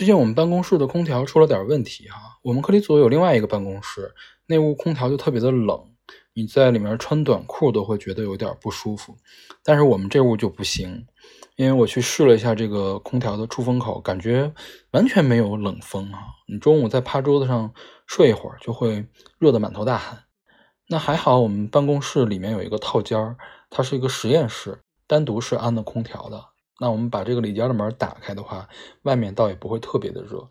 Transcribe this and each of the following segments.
最近我们办公室的空调出了点问题哈，我们课里组有另外一个办公室，那屋空调就特别的冷，你在里面穿短裤都会觉得有点不舒服。但是我们这屋就不行，因为我去试了一下这个空调的出风口，感觉完全没有冷风啊。你中午在趴桌子上睡一会儿，就会热得满头大汗。那还好，我们办公室里面有一个套间儿，它是一个实验室，单独是安的空调的。那我们把这个里间的门打开的话，外面倒也不会特别的热。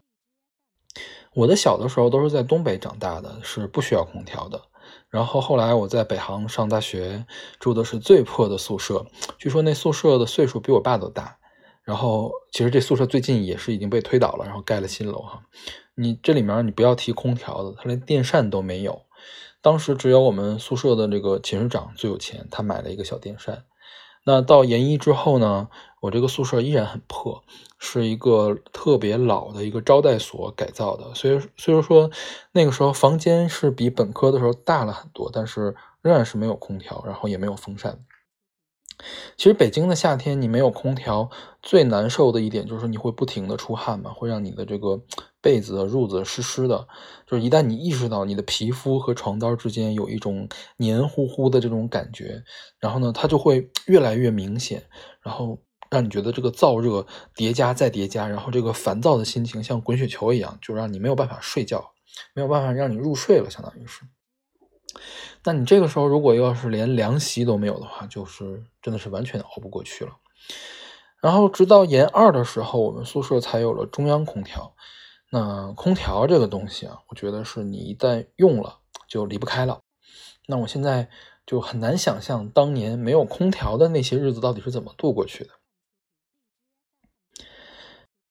我的小的时候都是在东北长大的，是不需要空调的。然后后来我在北航上大学，住的是最破的宿舍，据说那宿舍的岁数比我爸都大。然后其实这宿舍最近也是已经被推倒了，然后盖了新楼哈。你这里面你不要提空调的，它连电扇都没有。当时只有我们宿舍的这个寝室长最有钱，他买了一个小电扇。那到研一之后呢，我这个宿舍依然很破，是一个特别老的一个招待所改造的。所以虽然说那个时候房间是比本科的时候大了很多，但是仍然是没有空调，然后也没有风扇。其实北京的夏天，你没有空调，最难受的一点就是你会不停的出汗嘛，会让你的这个被子、褥子湿湿的。就是一旦你意识到你的皮肤和床单之间有一种黏糊糊的这种感觉，然后呢，它就会越来越明显，然后让你觉得这个燥热叠加再叠加，然后这个烦躁的心情像滚雪球一样，就让你没有办法睡觉，没有办法让你入睡了，相当于是。那你这个时候如果要是连凉席都没有的话，就是真的是完全熬不过去了。然后直到研二的时候，我们宿舍才有了中央空调。那空调这个东西啊，我觉得是你一旦用了就离不开了。那我现在就很难想象当年没有空调的那些日子到底是怎么度过去的。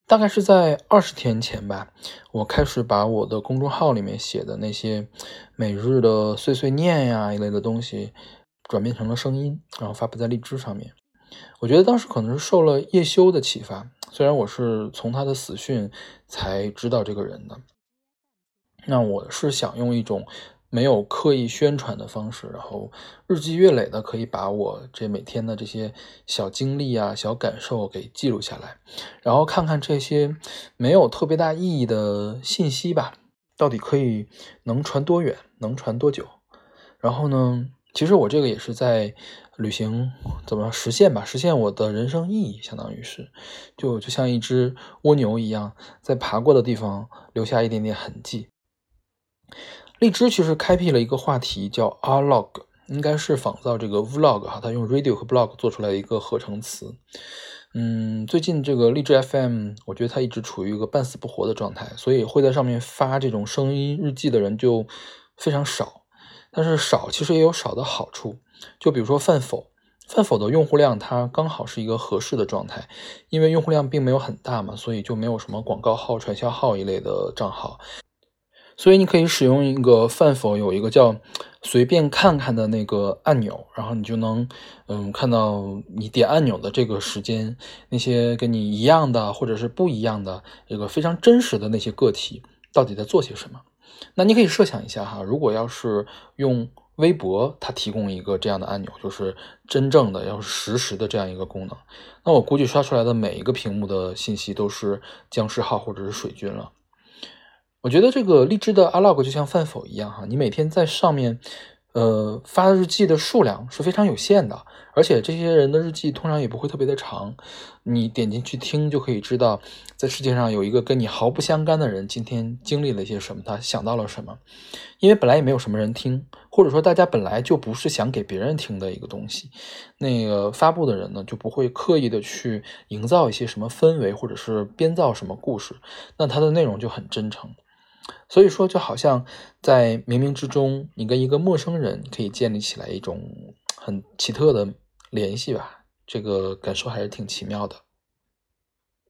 大概是在二十天前吧，我开始把我的公众号里面写的那些每日的碎碎念呀一类的东西，转变成了声音，然后发布在荔枝上面。我觉得当时可能是受了叶修的启发，虽然我是从他的死讯才知道这个人的，那我是想用一种。没有刻意宣传的方式，然后日积月累的可以把我这每天的这些小经历啊、小感受给记录下来，然后看看这些没有特别大意义的信息吧，到底可以能传多远，能传多久？然后呢，其实我这个也是在旅行，怎么实现吧？实现我的人生意义，相当于是，就就像一只蜗牛一样，在爬过的地方留下一点点痕迹。荔枝其实开辟了一个话题，叫 R log，应该是仿造这个 vlog 哈，它用 radio 和 blog 做出来一个合成词。嗯，最近这个荔枝 FM，我觉得它一直处于一个半死不活的状态，所以会在上面发这种声音日记的人就非常少。但是少其实也有少的好处，就比如说饭否，饭否的用户量它刚好是一个合适的状态，因为用户量并没有很大嘛，所以就没有什么广告号、传销号一类的账号。所以你可以使用一个饭否有一个叫“随便看看”的那个按钮，然后你就能，嗯，看到你点按钮的这个时间，那些跟你一样的或者是不一样的一个非常真实的那些个体到底在做些什么。那你可以设想一下哈，如果要是用微博，它提供一个这样的按钮，就是真正的要实时的这样一个功能，那我估计刷出来的每一个屏幕的信息都是僵尸号或者是水军了。我觉得这个荔枝的阿 log 就像饭否一样哈，你每天在上面，呃，发日记的数量是非常有限的，而且这些人的日记通常也不会特别的长，你点进去听就可以知道，在世界上有一个跟你毫不相干的人今天经历了一些什么，他想到了什么，因为本来也没有什么人听，或者说大家本来就不是想给别人听的一个东西，那个发布的人呢就不会刻意的去营造一些什么氛围，或者是编造什么故事，那它的内容就很真诚。所以说，就好像在冥冥之中，你跟一个陌生人可以建立起来一种很奇特的联系吧，这个感受还是挺奇妙的。